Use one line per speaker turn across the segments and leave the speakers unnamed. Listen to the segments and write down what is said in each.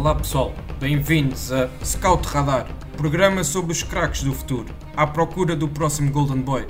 Olá pessoal, bem-vindos a Scout Radar, programa sobre os craques do futuro, à procura do próximo Golden Boy.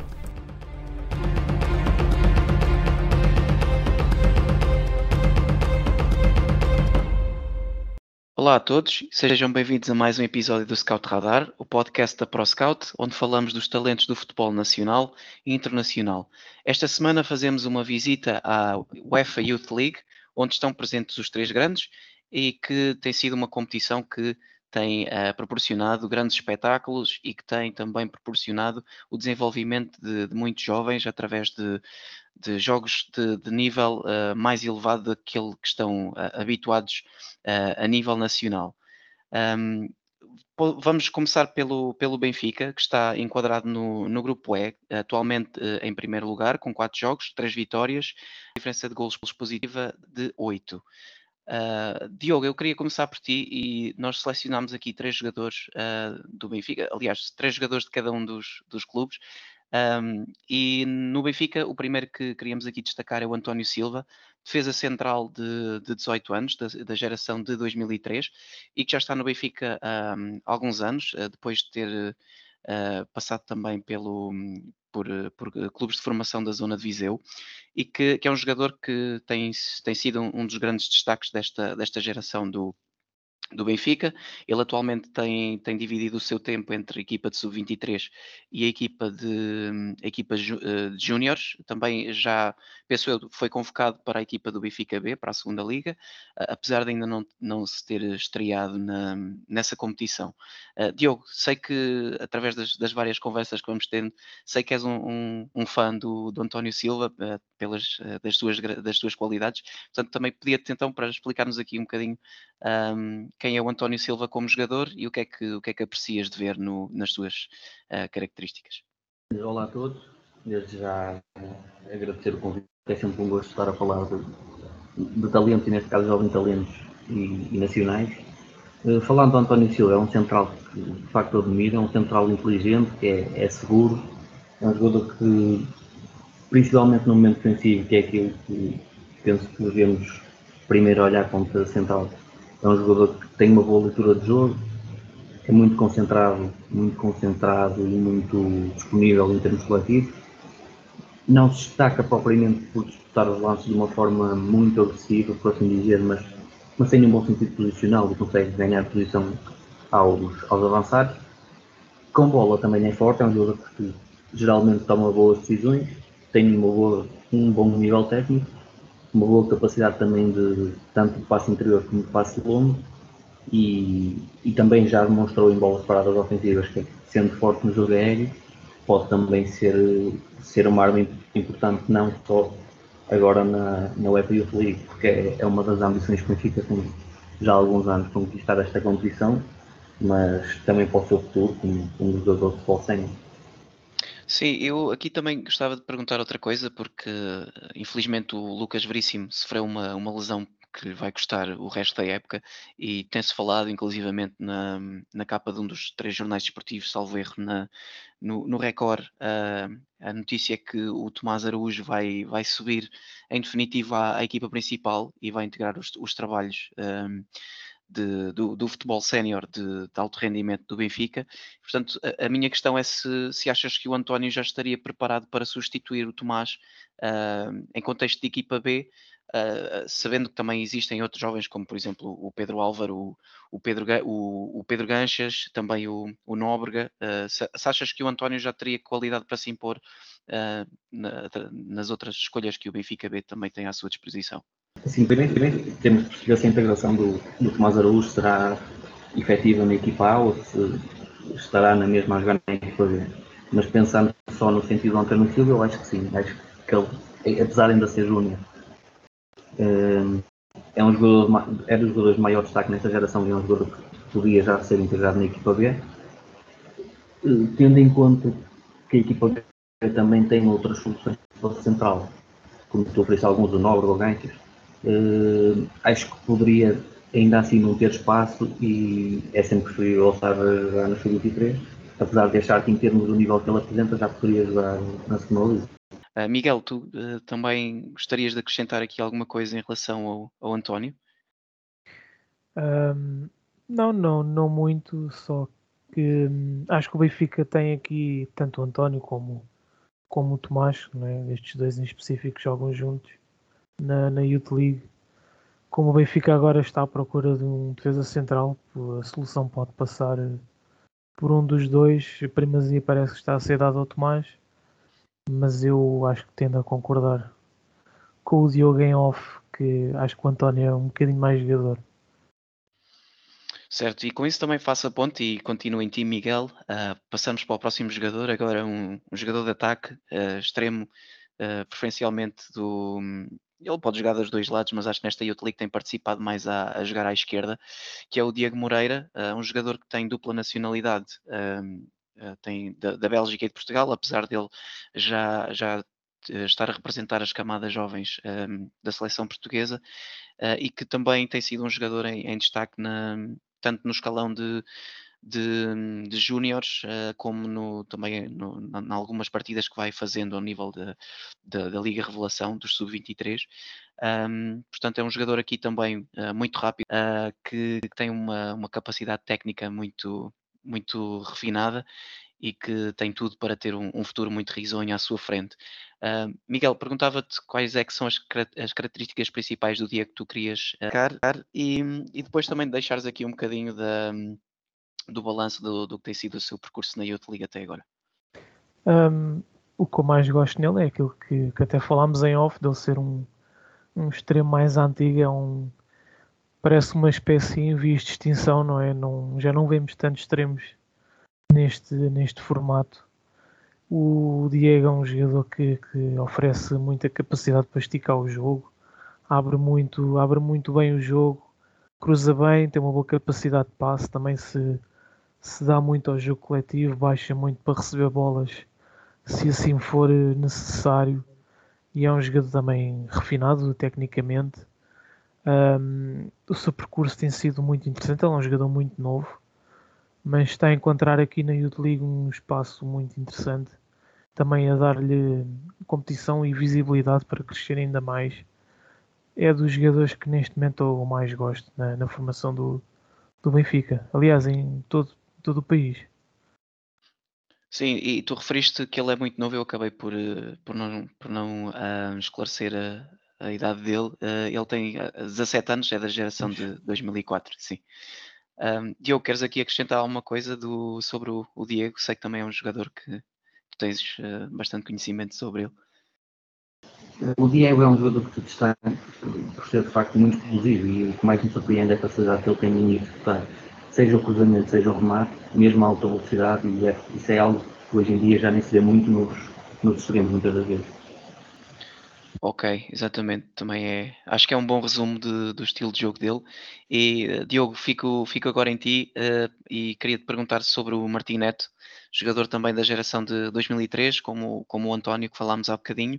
Olá a todos, sejam bem-vindos a mais um episódio do Scout Radar, o podcast da ProScout, onde falamos dos talentos do futebol nacional e internacional. Esta semana fazemos uma visita à UEFA Youth League, onde estão presentes os três grandes e que tem sido uma competição que tem uh, proporcionado grandes espetáculos e que tem também proporcionado o desenvolvimento de, de muitos jovens através de, de jogos de, de nível uh, mais elevado daquele que estão uh, habituados a nível nacional. Um, vamos começar pelo, pelo Benfica, que está enquadrado no, no grupo E, atualmente em primeiro lugar, com quatro jogos, três vitórias, diferença de golos positiva de 8. Uh, Diogo, eu queria começar por ti e nós selecionámos aqui três jogadores uh, do Benfica, aliás, três jogadores de cada um dos, dos clubes. Um, e no Benfica, o primeiro que queríamos aqui destacar é o António Silva, defesa central de, de 18 anos, da, da, geração de 2003, e que já está no Benfica um, há alguns anos, uh, depois de ter passado também pelo, por, eh, por, eh, clubes de formação da zona de Viseu e que, que é um jogador que tem, tem sido um, um, dos grandes destaques desta, desta geração do, do Benfica. Ele atualmente tem, tem dividido o seu tempo entre a equipa de sub-23 e a equipa de a equipa uh, de júniores. Também já, penso eu, foi convocado para a equipa do Benfica B, para a segunda liga, uh, apesar de ainda não, não se ter estreado na, nessa competição. Uh, Diogo, sei que através das, das, várias conversas que vamos tendo, sei que és um, um, um fã do, do António Silva pelas das suas, das suas qualidades. Portanto, também pedia-te então para explicar-nos aqui um bocadinho um, quem é o António Silva como jogador e o que é que, o que, é que aprecias de ver no, nas suas uh, características.
Olá a todos, desde já agradecer o convite, é sempre um gosto estar a falar de, de talentos, e neste caso jovens talentos e, e nacionais. Uh, falando do António Silva, é um central que de facto admiro, é um central inteligente, que é, é seguro, é um jogador que, principalmente no momento defensivo, que é aquilo que penso que devemos primeiro olhar contra central, é um jogador que tem uma boa leitura de jogo, é muito concentrado, muito concentrado e muito disponível em termos coletivos. Não se destaca propriamente por disputar os lances de uma forma muito agressiva, por assim dizer, mas, mas tem um bom sentido posicional e consegue ganhar posição aos, aos avançados. Com bola também é forte, é um jogador que geralmente toma boas decisões, tem uma boa, um bom nível técnico uma boa capacidade também de tanto de passe interior como de passe longo e, e também já demonstrou em bolas paradas ofensivas que sendo forte no jogo aéreo pode também ser, ser uma arma importante não só agora na, na UEFA Youth League porque é, é uma das ambições que Benfica tem já há alguns anos conquistar esta competição mas também para o seu futuro como um jogador de futebol sénior.
Sim, eu aqui também gostava de perguntar outra coisa, porque infelizmente o Lucas Veríssimo sofreu uma, uma lesão que lhe vai custar o resto da época e tem-se falado inclusivamente na, na capa de um dos três jornais desportivos, salvo erro, na, no, no Record, uh, a notícia é que o Tomás Araújo vai, vai subir em definitivo à, à equipa principal e vai integrar os, os trabalhos um, de, do, do, futebol sénior de, de, alto rendimento do Benfica. Portanto, a, a, minha questão é se, se achas que o António já estaria preparado para substituir o Tomás uh, em contexto de equipa B, uh, sabendo que também existem outros jovens, como por exemplo o Pedro Álvaro, o, o Pedro, o, o, Pedro Ganchas, também o, o Nóbrega. Uh, se, se, achas que o António já teria qualidade para se impor na, nas outras escolhas que o Benfica B também tem à sua disposição?
Sim, primeiro, temos que perceber se a integração do, do Tomás Araújo será efetiva na equipa A ou se estará na mesma a jogar na equipa B. Mas pensando só no sentido do António Silva, eu acho que sim. Acho que ele, apesar de ainda ser júnior, eh, é um jogador, é dos jogadores de maior destaque nesta geração e é um jogador que podia já ser integrado na equipa B. Eh, tendo em conta que a equipa B também tem outras soluções para central, como tu ofereces alguns do Nobre ou Ganchas, Uh, acho que poderia ainda assim não ter espaço e é sempre preferível estar a jogar no Sub-23, apesar de achar que em termos do nível que ele apresenta já poderia jogar na segunda liga.
Uh, Miguel, tu uh, também gostarias de acrescentar aqui alguma coisa em relação ao, ao António?
Um, não, não, não muito, só que hum, acho que o Benfica tem aqui tanto o António como, como o Tomás, né? estes dois em específico jogam juntos na, na Youth League. Como o Benfica agora está à procura de um defesa central, a solução pode passar eh, por um dos dois. A primazia parece que está a ser dada ao Tomás, mas eu acho que tendo a concordar com o Diogo em off, que acho que o António é um bocadinho mais jogador.
Certo, e com isso também faço a ponte e continuo em ti, Miguel. Uh, passamos para o próximo jogador, agora um, um jogador de ataque, uh, extremo, uh, preferencialmente do. Ele pode jogar dos dois lados, mas acho que nesta Youth League tem participado mais a, a jogar à esquerda, que é o Diego Moreira, um jogador que tem dupla nacionalidade, tem da, da, Bélgica e de Portugal, apesar dele já, já estar a representar as camadas jovens da seleção portuguesa, e que também tem sido um jogador em, em destaque na, tanto no escalão de, de, de júniores, uh, como no, também no, na, algumas partidas que vai fazendo ao nível de, de, da Liga Revelação, dos Sub-23. Um, portanto, é um jogador aqui também uh, muito rápido, uh, que, que, tem uma, uma capacidade técnica muito, muito refinada e que tem tudo para ter um, um futuro muito risonho à sua frente. Uh, Miguel, perguntava-te quais é que são as, as, características principais do dia que tu querias uh, e, e, depois também deixares aqui um bocadinho da, do balanço do, do, que tem sido o seu percurso na Youth League até agora.
Um, o que eu mais gosto nele é aquilo que, que até falámos em off, dele ser um, um extremo mais antigo, é um, parece uma espécie em vias de extinção, não é? Não, já não vemos tantos extremos neste, neste formato. O Diego é um jogador que, que, oferece muita capacidade para esticar o jogo, abre muito, abre muito bem o jogo, cruza bem, tem uma boa capacidade de passe, também se, se dá muito ao jogo coletivo, baixa muito para receber bolas se assim for necessário. E é um jogador também refinado tecnicamente. Um, o seu percurso tem sido muito interessante, ele é um jogador muito novo mas está a encontrar aqui na Youth League um espaço muito interessante, também a dar-lhe competição e visibilidade para crescer ainda mais. É dos jogadores que neste momento eu mais gosto na, na formação do, do Benfica, aliás, em todo, todo o país.
Sim, e tu referiste que ele é muito novo, eu acabei por, eh, por não, por não uh, esclarecer a, a, idade dele. Uh, ele tem 17 anos, é da geração de 2004, sim. Um, Diogo, queres aqui acrescentar alguma coisa do, sobre o, o, Diego? Sei que também é um jogador que tu tens uh, bastante conhecimento sobre ele.
O Diego é um jogador que destaca por ser de facto muito explosivo e o que mais me surpreende é a facilidade que ele tem em executar, seja o cruzamento, seja o remate, mesmo a alta velocidade, e é, isso é algo que hoje em dia já nem se vê muito nos, nos extremos, muitas das vezes.
Ok, exatamente. Também é. Acho que é um bom resumo de- do estilo de jogo dele. E eh, Diogo, fico, fico agora em ti eh, e queria te perguntar sobre o Martim Neto, jogador também da geração de 2003, como, como o António, que falámos há bocadinho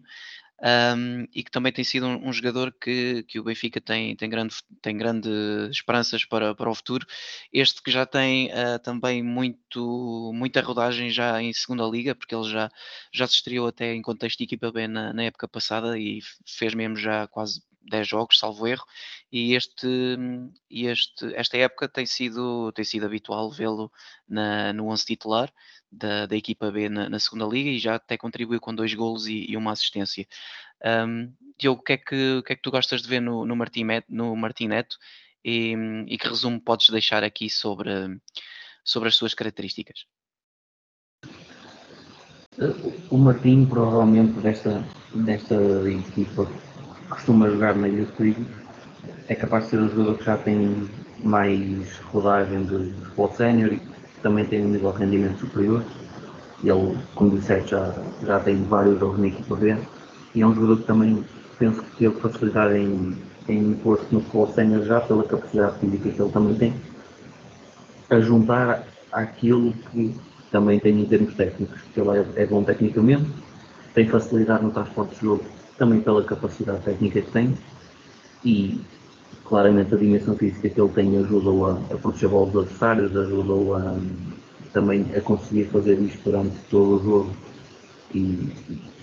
um, e que também tem sido um, um, jogador que, que o Benfica tem, tem, grande, tem grande esperanças para, para o futuro. Este que já tem uh, também muito, muita rodagem já em segunda liga, porque ele já, já se estreou até em contexto de equipa B na, na época passada e fez mesmo já quase 10 jogos, salvo erro, e este, este, esta época tem sido, tem sido habitual vê-lo no 11 titular da, da equipa B na, na, segunda liga e já até contribuiu com dois golos e, e uma assistência. Um, Diogo, o que, é que, o que é que tu gostas de ver no, no, Martim, no Martim Neto e, e que resumo podes deixar aqui sobre, sobre as suas características?
O Martim, provavelmente, desta, desta equipa costuma jogar na Youth League, é capaz de ser o jogador que já tem mais rodagem de futebol sénior e também tem um nível de rendimento superior. Ele, como disseste, já, já tem vários jogos na equipa B. E é um jogador que também penso que teve facilidade em, em pôr-se no futebol sénior já pela capacidade física que ele também tem, a juntar àquilo que também tem em termos técnicos, porque ele é, é bom tecnicamente, tem facilidade no transporte de jogo também pela capacidade técnica que tem e claramente a dimensão física que ele tem ajuda-o a, a proteger bola dos adversários, ajuda-o a, também a conseguir fazer isto durante todo o jogo e,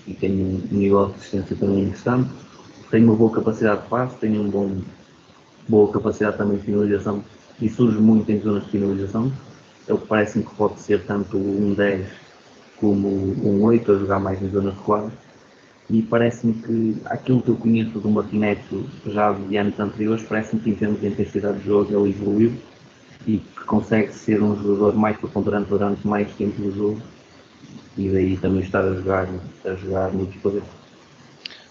e tem um nível de assistência também interessante. Tem uma boa capacidade de passe, tem um bom, boa capacidade também de finalização e surge muito em zonas de finalização. Ele parece-me que pode ser tanto um 10 como um 8 a jogar mais em zonas recuadas. E parece-me que aquilo que eu conheço do Martinete já de anos anteriores, parece-me que em termos de intensidade de jogo ele evoluiu e que consegue ser um jogador mais preponderante durante mais tempo do jogo e daí também estar a jogar, a jogar muitos poderes.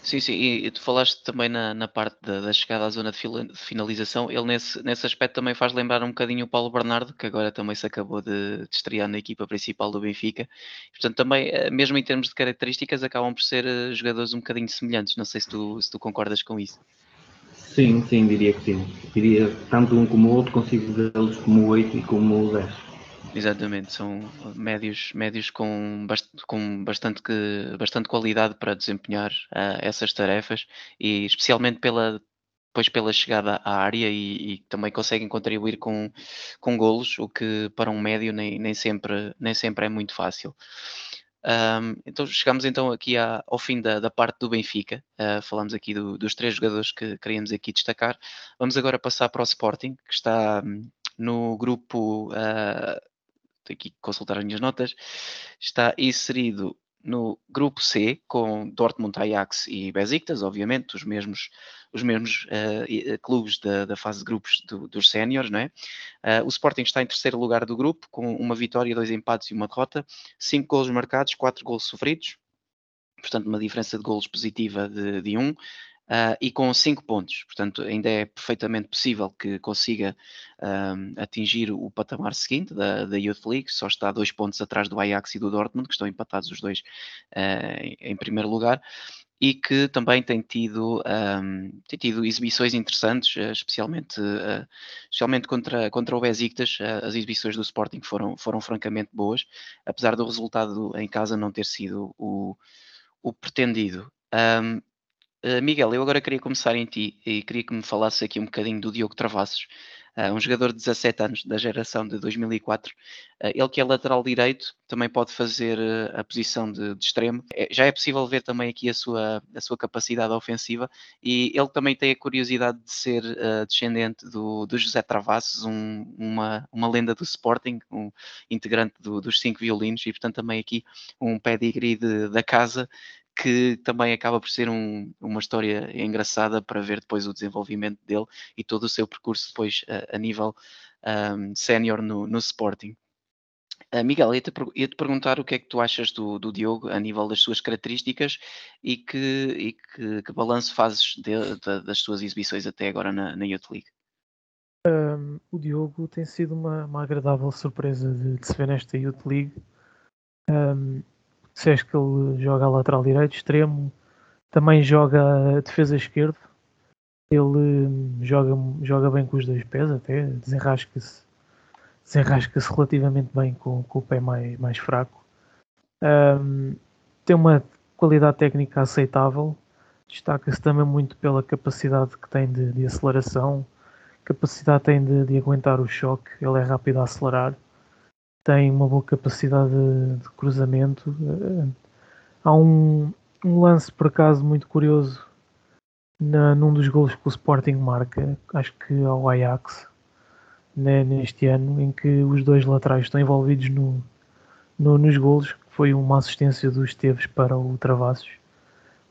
Sim, sim, e, e tu falaste também na, na parte da, da chegada à zona de, de finalização, ele nesse, nesse aspecto também faz lembrar um bocadinho o Paulo Bernardo, que agora também se acabou de, de estrear na equipa principal do Benfica. Portanto, também, eh, mesmo em termos de características, acabam por ser uh, jogadores um bocadinho semelhantes. Não sei se tu, se tu concordas com isso.
Sim, sim, diria que sim. Diria tanto um como o outro, consigo vê-los como o 8 e como o 10.
Exatamente, são médios, médios com, bast com bastante, que, bastante qualidade para desempenhar uh, essas tarefas e especialmente pela, depois pela chegada à área e, e, também conseguem contribuir com, com golos, o que para um médio nem, nem, sempre, nem sempre é muito fácil. Um, então chegamos então aqui à, ao fim da, da, parte do Benfica, uh, falamos aqui do, dos três jogadores que queríamos aqui destacar. Vamos agora passar para o Sporting, que está hum, no grupo uh, tenho aqui que consultar as minhas notas, está inserido no grupo C com Dortmund, Ajax e Besiktas, obviamente, os mesmos, os mesmos uh, clubes da, da, fase de grupos do, dos séniores, não é? Uh, o Sporting está em terceiro lugar do grupo com uma vitória, dois empates e uma derrota, cinco golos marcados, quatro golos sofridos, portanto uma diferença de golos positiva de, de um, uh, e com 5 pontos. Portanto, ainda é perfeitamente possível que consiga uh, atingir o patamar seguinte da, da Youth League, só está dois pontos atrás do Ajax e do Dortmund, que estão empatados os dois uh, em, em primeiro lugar e que também tem tido, um, tem tido exibições interessantes, especialmente, uh, especialmente contra, contra o Besiktas. Uh, as exibições do Sporting foram, foram francamente boas, apesar do resultado em casa não ter sido o, o pretendido. Um, Uh, Miguel, eu agora queria começar em ti e queria que me falasses aqui um bocadinho do Diogo Travassos, uh, um jogador de 17 anos, da geração de 2004. Uh, eh, ele que é lateral direito, também pode fazer a posição de, de extremo. É, já é possível ver também aqui a sua, a sua capacidade ofensiva e ele também tem a curiosidade de ser descendente do, do José Travassos, um, uma, uma lenda do Sporting, um integrante do, dos cinco violinos e portanto também aqui um pedigree de, da casa que também acaba por ser um, uma história engraçada para ver depois o desenvolvimento dele e todo o seu percurso depois a, a nível um, sénior no, no Sporting. Uh, Miguel, ia-te ia -te perguntar o que é que tu achas do, do Diogo a nível das suas características e que, e que, que balanço fazes de, de, das suas exibições até agora na, na Youth League?
Um, o Diogo tem sido uma, uma agradável surpresa de, de, se ver nesta Youth League. Um, disseste que ele joga a lateral direito, extremo, também joga a defesa esquerdo. Ele hum, joga, joga bem com os dois pés até, desenrasca-se desenrasca-se relativamente bem com, com, o pé mais, mais fraco. Um, tem uma qualidade técnica aceitável, destaca-se também muito pela capacidade que tem de, de aceleração, capacidade tem de, de, aguentar o choque, ele é rápido a acelerar tem uma boa capacidade de, de cruzamento. Eh, há um, um, lance, por acaso, muito curioso na, num dos gols que o Sporting marca, acho que ao Ajax, né, neste ano, em que os dois laterais estão envolvidos no, no, nos golos, que foi uma assistência dos Esteves para o Travassos,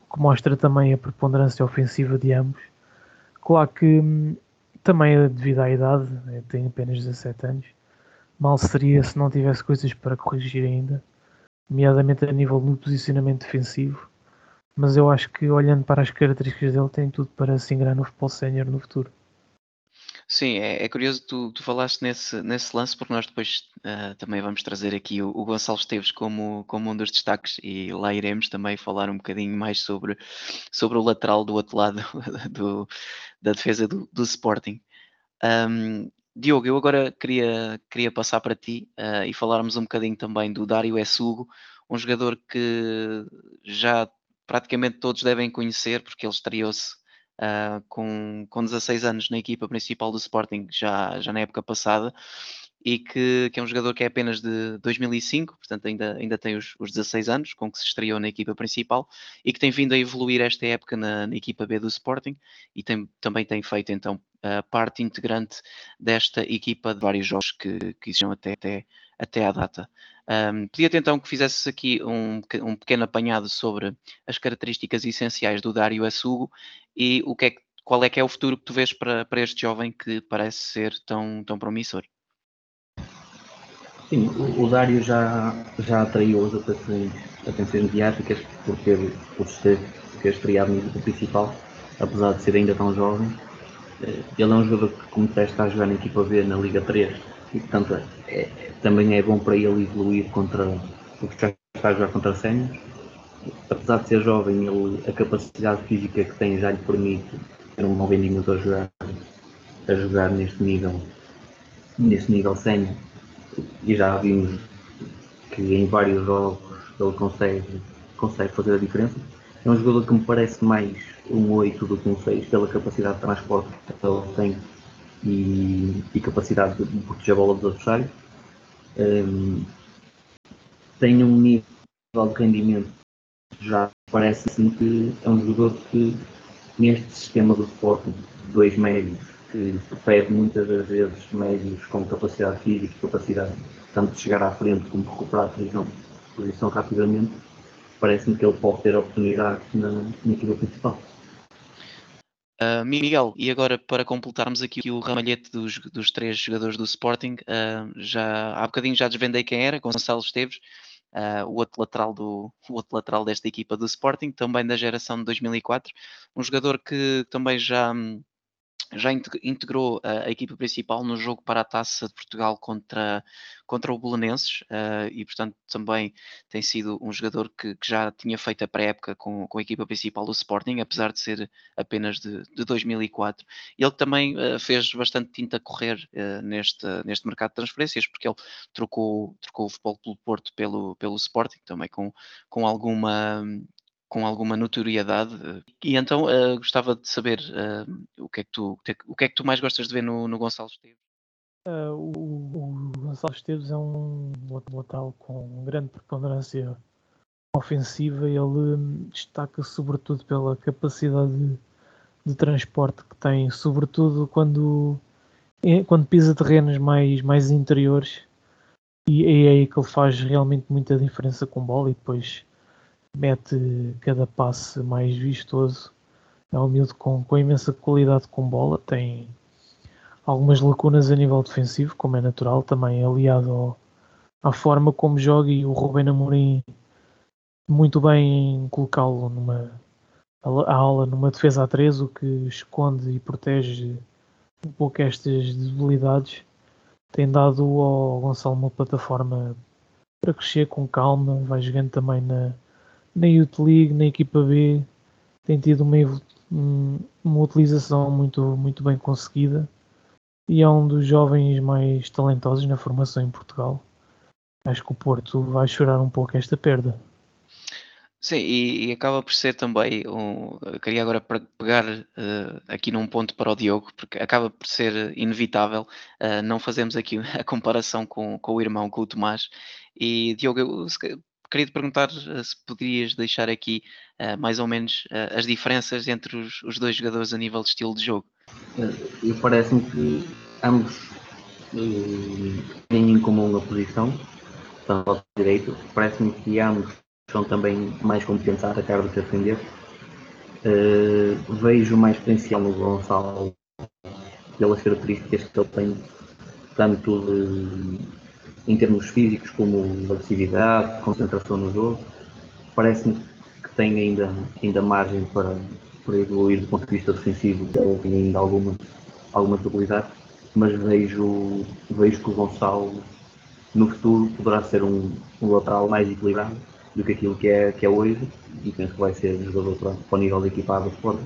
o que mostra também a preponderância ofensiva de ambos. Claro que hum, também é devido à idade, né, tem apenas 17 anos, mal seria se não tivesse coisas para corrigir ainda, nomeadamente a nível do posicionamento defensivo. Mas eu acho que olhando para as características dele, tem tudo para se ingrar no futebol sénior no futuro.
Sim, é, é curioso tu, tu falaste nesse, nesse lance, porque nós depois uh, também vamos trazer aqui o, o Gonçalo Esteves como, como um dos destaques e lá iremos também falar um bocadinho mais sobre, sobre o lateral do outro lado do, da defesa do, do Sporting. Um, Diogo, eu agora queria, queria passar para ti uh, e falarmos um bocadinho também do Dário Essugo, um jogador que já praticamente todos devem conhecer, porque ele estreou-se uh, com, com 16 anos na equipa principal do Sporting, já, já na época passada, e que, que, é um jogador que é apenas de 2005, portanto ainda, ainda tem os, os 16 anos, com que se estreou na equipa principal, e que tem vindo a evoluir esta época na, na equipa B do Sporting, e tem, também tem feito então parte integrante desta equipa de vários jogos que, que existiam até, até, até à data. Um, Pedia-te então que fizesses aqui um, um pequeno apanhado sobre as características essenciais do Dário Assugo e o que é, qual é que é o futuro que tu vês para, para este jovem que parece ser tão, tão promissor.
Sim, o, o Dário já, já atraiu as atenções, atenções mediáticas por ter, por ter, ter estreado no principal, apesar de ser ainda tão jovem. Eh, ele é um jogador que, como está a jogar na equipa B na Liga 3 e, portanto, é, é, também é bom para ele evoluir contra o que já está a jogar contra sénios. Apesar de ser jovem, ele, a capacidade física que tem já lhe permite ter um bom rendimento a jogar, a jogar neste nível, neste nível sénior e já vimos que em vários jogos ele consegue, consegue fazer a diferença. É um jogador que me parece mais um 8 do que um 6 pela capacidade de transporte que ele tem e, e capacidade de proteger a bola dos adversários. Um, tem um nível de rendimento já parece assim que é um jogador que neste sistema do Sporting, dois médios que perde muitas das vezes médios com capacidade física capacidade tanto de chegar à frente como de recuperar a posição rapidamente, parece-me que ele pode ter oportunidades na, na equipa principal.
Uh, Miguel, e agora para completarmos aqui o ramalhete dos, dos três jogadores do Sporting, uh, já há bocadinho já desvendei quem era, Gonçalo Esteves, uh, o, outro lateral do, o outro lateral desta equipa do Sporting, também da geração de 2004, um jogador que também já, já integrou a, a, equipa principal no jogo para a Taça de Portugal contra, contra o Belenenses uh, e, portanto, também tem sido um jogador que, que já tinha feito a pré-época com, com a equipa principal do Sporting, apesar de ser apenas de, de 2004. Ele também uh, fez bastante tinta correr neste, neste mercado de transferências, porque ele trocou, trocou o Futebol Clube Porto pelo, pelo Sporting, também com, com alguma com alguma notoriedade. E então uh, gostava de saber uh, o, que é que tu, o que é que tu mais gostas de ver no, no Gonçalo Esteves?
Uh, o, o, Gonçalo Esteves é um lateral com grande preponderância ofensiva. Ele hum, destaca sobretudo pela capacidade de, de transporte que tem, sobretudo quando, é, quando pisa terrenos mais, mais interiores. E é aí que ele faz realmente muita diferença com bola e depois mete cada passe mais vistoso. É um miúdo com, com imensa qualidade com bola, tem algumas lacunas a nível defensivo, como é natural, também aliado ao, à forma como joga e o Rubén Amorim muito bem em colocá-lo numa a aula numa defesa a 3, o que esconde e protege um pouco estas debilidades. Tem dado ao Gonçalo uma plataforma para crescer com calma, vai jogando também na, na Youth League, na equipa B, tem tido uma, uma utilização muito, muito bem conseguida e é um dos jovens mais talentosos na formação em Portugal. Acho que o Porto vai chorar um pouco esta perda.
Sim, e, e acaba por ser também. Um, queria agora pegar uh, aqui num ponto para o Diogo, porque acaba por ser inevitável uh, não fazermos aqui a comparação com, com o irmão, com o Tomás. E Diogo, eu, queria te perguntar uh, se poderias deixar aqui uh, mais ou menos uh, as diferenças entre os, os, dois jogadores a nível de estilo de jogo.
Parece-me que ambos têm em comum a posição, tanto ao direito. Parece-me que ambos são também mais competentes a atacar do que a defender. vejo mais potencial no Gonçalo pelas características que ele tem, tanto de em termos físicos, como agressividade, concentração no jogo. Parece-me que tem ainda, ainda margem para, para evoluir do ponto de vista defensivo, ele tem ainda alguma, alguma debilidade, mas vejo, vejo que o Gonçalo no futuro poderá ser um, um lateral mais equilibrado do que aquilo que é, que é hoje e penso que vai ser um jogador para, para o nível de equipado do.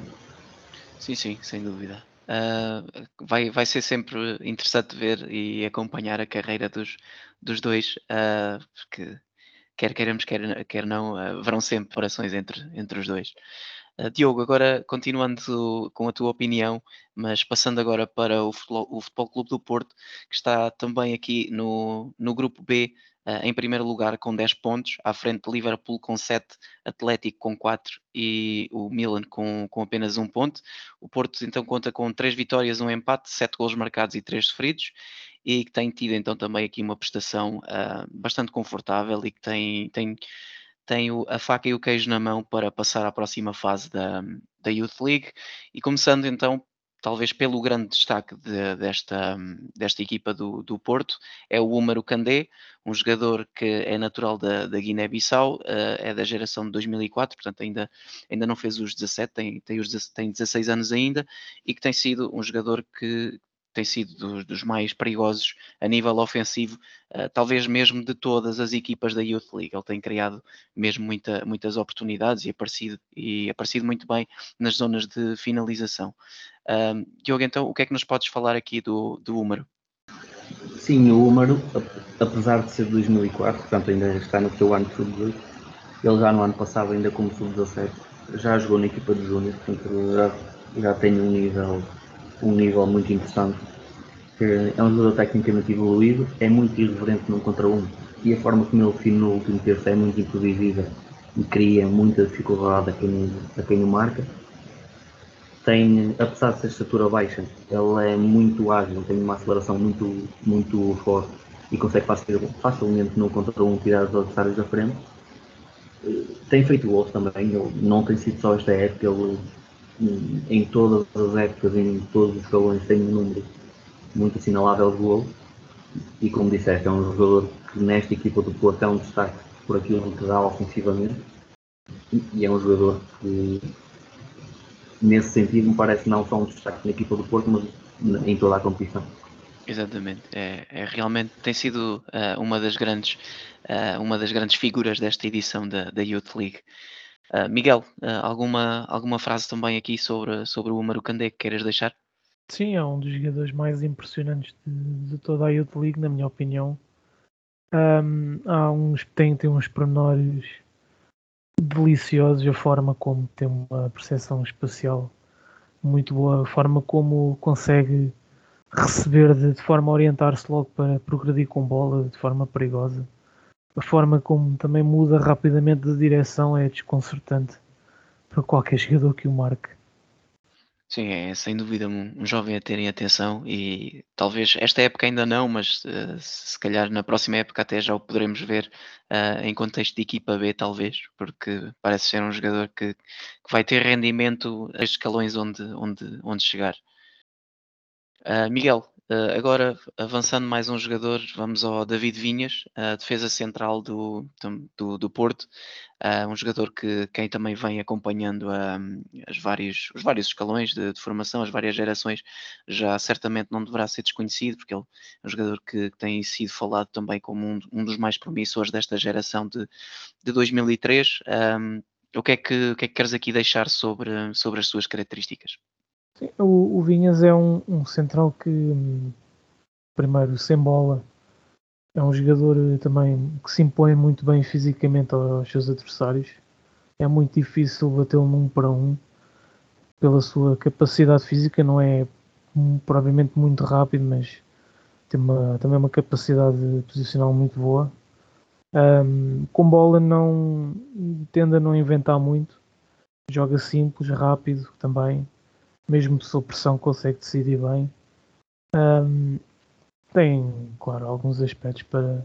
Sim, sim, sem dúvida. Uh, vai, vai ser sempre interessante ver e acompanhar a carreira dos, dos dois, uh, porque quer queiramos, quer, quer não, uh, haverão sempre comparações entre, entre os dois. Diogo, agora continuando com a tua opinião, mas passando agora para o Futebol, o Futebol Clube do Porto, que está também aqui no, no grupo B uh, em primeiro lugar com 10 pontos, à frente de Liverpool com 7, Atlético com 4 e o Milan com, com apenas um ponto. O Porto então conta com 3 vitórias, um empate, 7 gols marcados e 3 sofridos e que tem tido então também aqui uma prestação uh, bastante confortável e que tem, tem, tem o, a faca e o queijo na mão para passar à próxima fase da, da Youth League. E começando então talvez pelo grande destaque de, desta, desta equipa do, do Porto, é o Úmaro Candé, um jogador que é natural da, da Guiné-Bissau, uh, é da geração de 2004, portanto ainda, ainda não fez os 17, tem, tem, os, tem 16 anos ainda, e que tem sido um jogador que tem sido dos, dos, mais perigosos a nível ofensivo, uh, talvez mesmo de todas as equipas da Youth League. Ele tem criado mesmo muita, muitas oportunidades e aparecido, e aparecido muito bem nas zonas de finalização. Uh, Diogo, então, o que é que nos podes falar aqui do, do Húmero?
Sim, o Húmero, apesar de ser de 2004, portanto ainda está no seu ano de sub-18, ele já no ano passado, ainda como sub-17, já jogou na equipa de Júnior, portanto já, já tem um nível um nível muito interessante. É um jogador tecnicamente evoluído, é muito irreverente no contra um e a forma como ele define no último terço é muito imprevisível e cria muita dificuldade a quem, a quem o marca. Tem, apesar de ser estatura baixa, ele é muito ágil, tem uma aceleração muito, muito forte e consegue facilmente no contra um tirar os adversários da frente. Tem feito gols também, não tem sido só esta época, ele em todas as épocas, em todos os escalões, tem um número muito assinalável de gol. E como disseste, é um jogador que nesta equipa do Porto é um destaque por aquilo que dá ofensivamente. E é um jogador que, nesse sentido, me parece não só um destaque na equipa do Porto, mas em toda a competição.
Exatamente, é, é realmente tem sido uh, uma das grandes uh, uma das grandes figuras desta edição da, da Youth League. Uh, Miguel, uh, alguma, alguma frase também aqui sobre, sobre o Umaru que queiras deixar?
Sim, é um dos jogadores mais impressionantes de, de toda a Youth League, na minha opinião. Um, há uns, tem, tem uns pormenores deliciosos, a forma como tem uma percepção espacial muito boa, a forma como consegue receber de, de forma a orientar-se logo para progredir com bola de forma perigosa a forma como também muda rapidamente de direção é desconcertante para qualquer jogador que o marque.
Sim, é sem dúvida um, um jovem a terem atenção e talvez esta época ainda não, mas uh, se calhar na próxima época até já o poderemos ver uh, em contexto de equipa B, talvez, porque parece ser um jogador que, que vai ter rendimento a escalões onde, onde, onde chegar. Uh, Miguel, Uh, agora, avançando mais um jogador, vamos ao David Vinhas, a defesa central do, do, do Porto, uh, um jogador que quem também vem acompanhando uh, as vários, os vários escalões de, de, formação, as várias gerações, já certamente não deverá ser desconhecido, porque ele é um jogador que, tem sido falado também como um, um, dos mais promissores desta geração de, de 2003. Um, o, que é que, o que é que queres aqui deixar sobre, sobre as suas características?
O, o, Vinhas é um, um, central que, primeiro, sem bola, é um jogador também que se impõe muito bem fisicamente aos seus adversários. É muito difícil batê-lo num para um pela sua capacidade física, não é provavelmente muito rápido, mas tem uma, também uma capacidade posicional muito boa. Um, com bola não tende a não inventar muito, joga simples, rápido também, mesmo sob pressão consegue decidir bem. Um, tem, claro, alguns aspectos para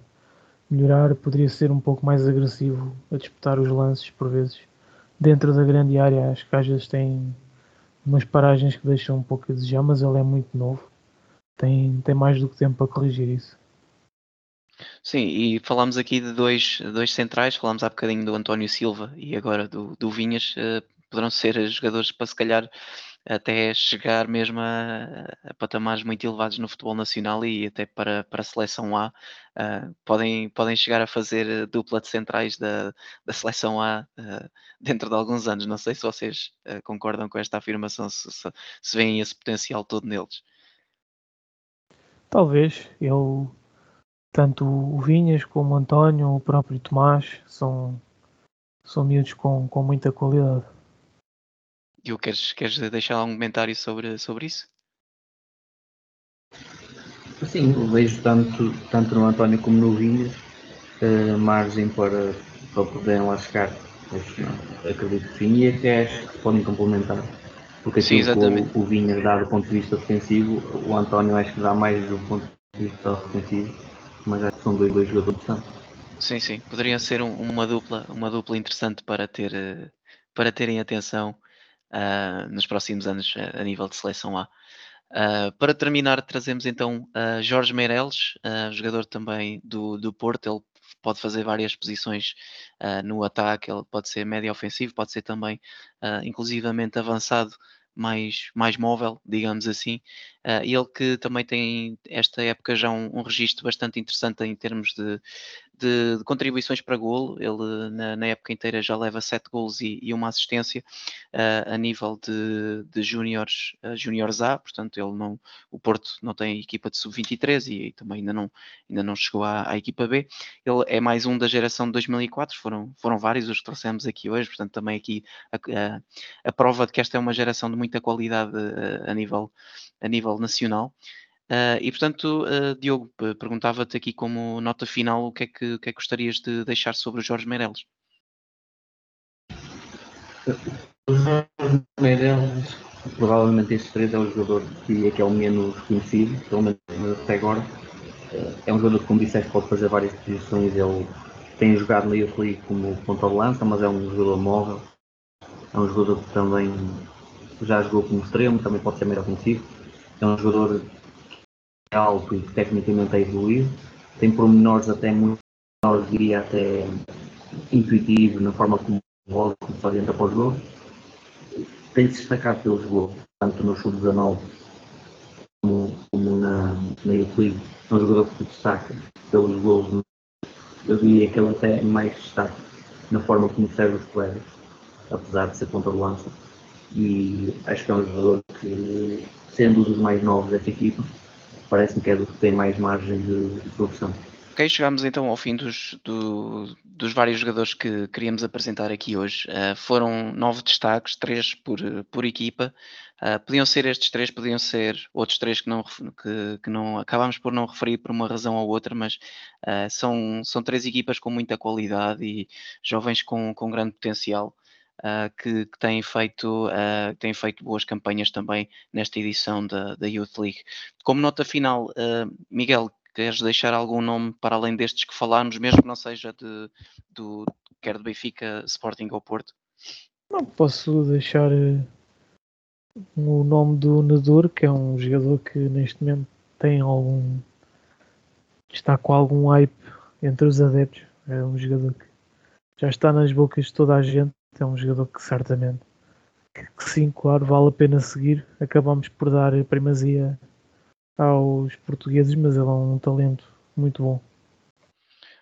melhorar. Poderia ser um pouco mais agressivo a disputar os lances por vezes. Dentro da grande área, acho que às vezes tem umas paragens que deixam um pouco a desejar, mas ele é muito novo. Tem, tem mais do que tempo para corrigir isso.
Sim, e falámos aqui de dois, dois centrais, falámos há bocadinho do António Silva e agora do, do Vinhas, uh, poderão ser jogadores para se calhar até chegar mesmo a, a, patamares muito elevados no futebol nacional e até para, para a seleção A uh, podem, podem chegar a fazer dupla de centrais da, da seleção A uh, dentro de alguns anos. Não sei se vocês uh, concordam com esta afirmação, se, se, se veem esse potencial todo neles.
Talvez. Eu, tanto o Vinhas como o António, o próprio Tomás, são, são miúdos com, com muita qualidade.
Diogo, queres, queres deixar algum comentário sobre, sobre isso?
Sim, vejo tanto, tanto no António como no Vinhas uh, margem para, para poderem lá chegar. acredito que sim, e até acho que podem complementar. Porque
sim, exatamente.
o, o Vinha dá do ponto de vista defensivo, o António acho que dá mais do ponto de vista ofensivo, mas acho que são dois, dois jogadores interessantes.
Sim, sim, poderia ser um, uma dupla, uma dupla interessante para ter eh, para terem atenção uh, nos próximos anos a, nível de seleção A. Uh, para terminar, trazemos então uh, Jorge Meireles, uh, jogador também do, do Porto. Ele pode fazer várias posições no ataque, ele pode ser médio ofensivo, pode ser também inclusivamente avançado, mais, mais móvel, digamos assim. ele que também tem esta época já um, um registro bastante interessante em termos de, de, de, contribuições para golo. Ele na, na, época inteira já leva 7 golos e, e uma assistência uh, a nível de, de júniores uh, juniors A, portanto ele não, o Porto não tem equipa de sub-23 e, e, também ainda não, ainda não chegou à, à, equipa B. Ele é mais um da geração de 2004, foram, foram vários os que trouxemos aqui hoje, portanto também aqui a, a, a prova de que esta é uma geração de muita qualidade uh, a, nível, a nível nacional. Uh, e portanto, uh, Diogo, perguntava-te aqui como nota final o que, é que, o que é que gostarias de deixar sobre o Jorge Meireles?
O Jorge Meireles, provavelmente estes três é o jogador que, que é o menos conhecido, pelo menos até agora. É um jogador que, como disseste, pode fazer várias posições. Ele tem jogado na Youth como ponta de lança, mas é um jogador móvel. É um jogador que também já jogou como extremo, também pode ser meio ofensivo. É um jogador alto e que tecnicamente é evoluído, tem pormenores até muito diria até intuitivo na forma como rola, como faz entra para os gols. Tem se destacado pelos gols, tanto no sub-19 como, como na, na League. É um jogador que se destaca pelos gols. Eu diria que ele até mais destaca na forma como serve os colegas, apesar de ser ponta de lança. E acho que é um jogador que, sendo um dos mais novos desta equipa, parece-me que é do que tem mais margem de, de.
Ok, chegamos então ao fim dos, do, dos vários jogadores que queríamos apresentar aqui hoje. Uh, foram nove destaques, três por, por equipa. Uh, podiam ser estes três, podiam ser outros três que não, que, que não acabámos por não referir por uma razão ou outra, mas uh, são, são três equipas com muita qualidade e jovens com, com grande potencial uh, que, que, têm, feito, uh, têm feito boas campanhas também nesta edição da, da Youth League. Como nota final, uh, Miguel, queres deixar algum nome para além destes que falámos, mesmo que não seja de, do, quer do Benfica, Sporting ou Porto?
Não, posso deixar o nome do Nadur, que é um jogador que neste momento tem algum. está com algum hype entre os adeptos. É um jogador que já está nas bocas de toda a gente é um jogador que certamente que, que sim, claro, vale a pena seguir. Acabamos por dar primazia aos portugueses, mas ele é um talento muito bom.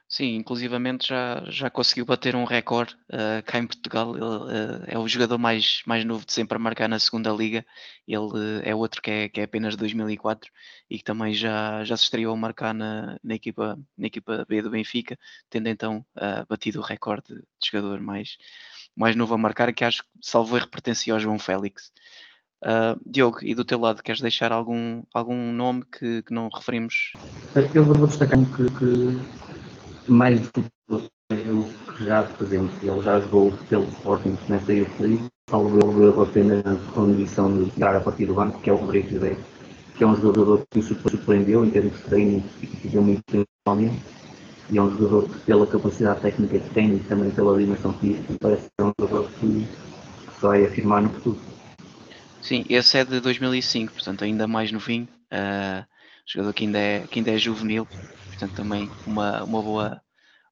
Sim, inclusivamente já, já conseguiu bater um recorde uh, cá em Portugal. Ele uh, é o jogador mais, mais novo de sempre a marcar na segunda liga. Ele uh, é outro que é, que é apenas 2004 e que também já, já se estreou a marcar na, na, equipa, na equipa B do Benfica, tendo então batido o recorde de jogador mais, mais novo a marcar, que acho que salvo erro pertencia ao João Félix. Uh, Diogo, e do teu lado, queres deixar algum, algum nome que, que não referimos?
Eu vou destacar que, que mais do que eu já, por exemplo, ele já jogou pelo Sporting nesta Youth League, salvo erro apenas a condição de jogar a partir do banco, que é o Rodrigo José, que é um jogador que me surpreendeu em termos de treino e que ficou muito principalmente e é um jogador que, pela capacidade técnica que tem e também pela dimensão física, parece é um jogador que, que se vai afirmar no futuro.
Sim, esse é de 2005, portanto ainda mais novinho, uh, jogador que ainda, é, que ainda é juvenil, portanto também uma, uma, boa,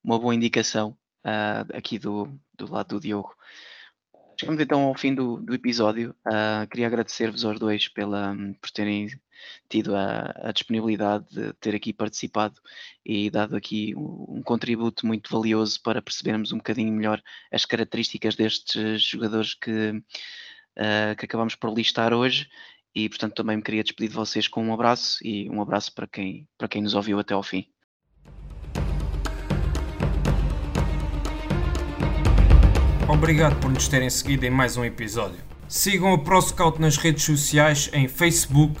uma boa indicação uh, aqui do, do lado do Diogo. Chegamos então ao fim do, do episódio. Uh, queria agradecer-vos aos dois pela, por terem tido a, a, disponibilidade de ter aqui participado e dado aqui um, um, contributo muito valioso para percebermos um bocadinho melhor as características destes jogadores que, uh, que acabamos por listar hoje. E portanto também me queria despedir de vocês com um abraço e um abraço para quem, para quem nos ouviu até ao fim.
Obrigado por nos terem seguido em mais um episódio. Sigam a ProScout nas redes sociais em Facebook,